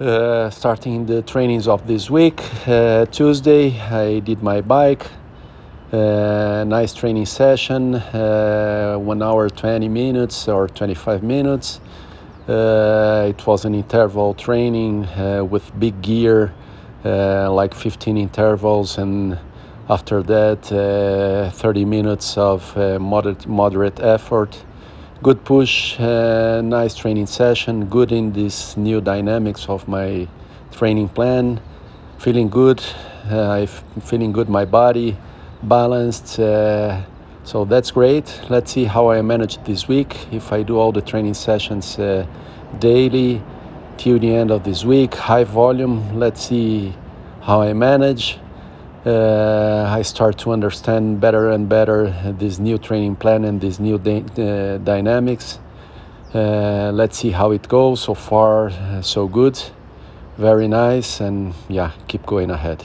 Uh, starting the trainings of this week. Uh, Tuesday, I did my bike. Uh, nice training session, uh, one hour 20 minutes or 25 minutes. Uh, it was an interval training with big gear, like 15 intervals, and after that, 30 minutes of moderate, moderate effort good push, uh, nice training session, good in this new dynamics of my training plan. Feeling good, uh, I'm feeling good, my body balanced. Uh, so that's great. Let's see how I manage this week. If I do all the training sessions uh, daily till the end of this week, high volume, let's see how I manage I start to understand better and better this new training plan and this new uh, dynamics. Uh, let's see how it goes. So far, uh, so good. Very nice, and yeah, keep going ahead.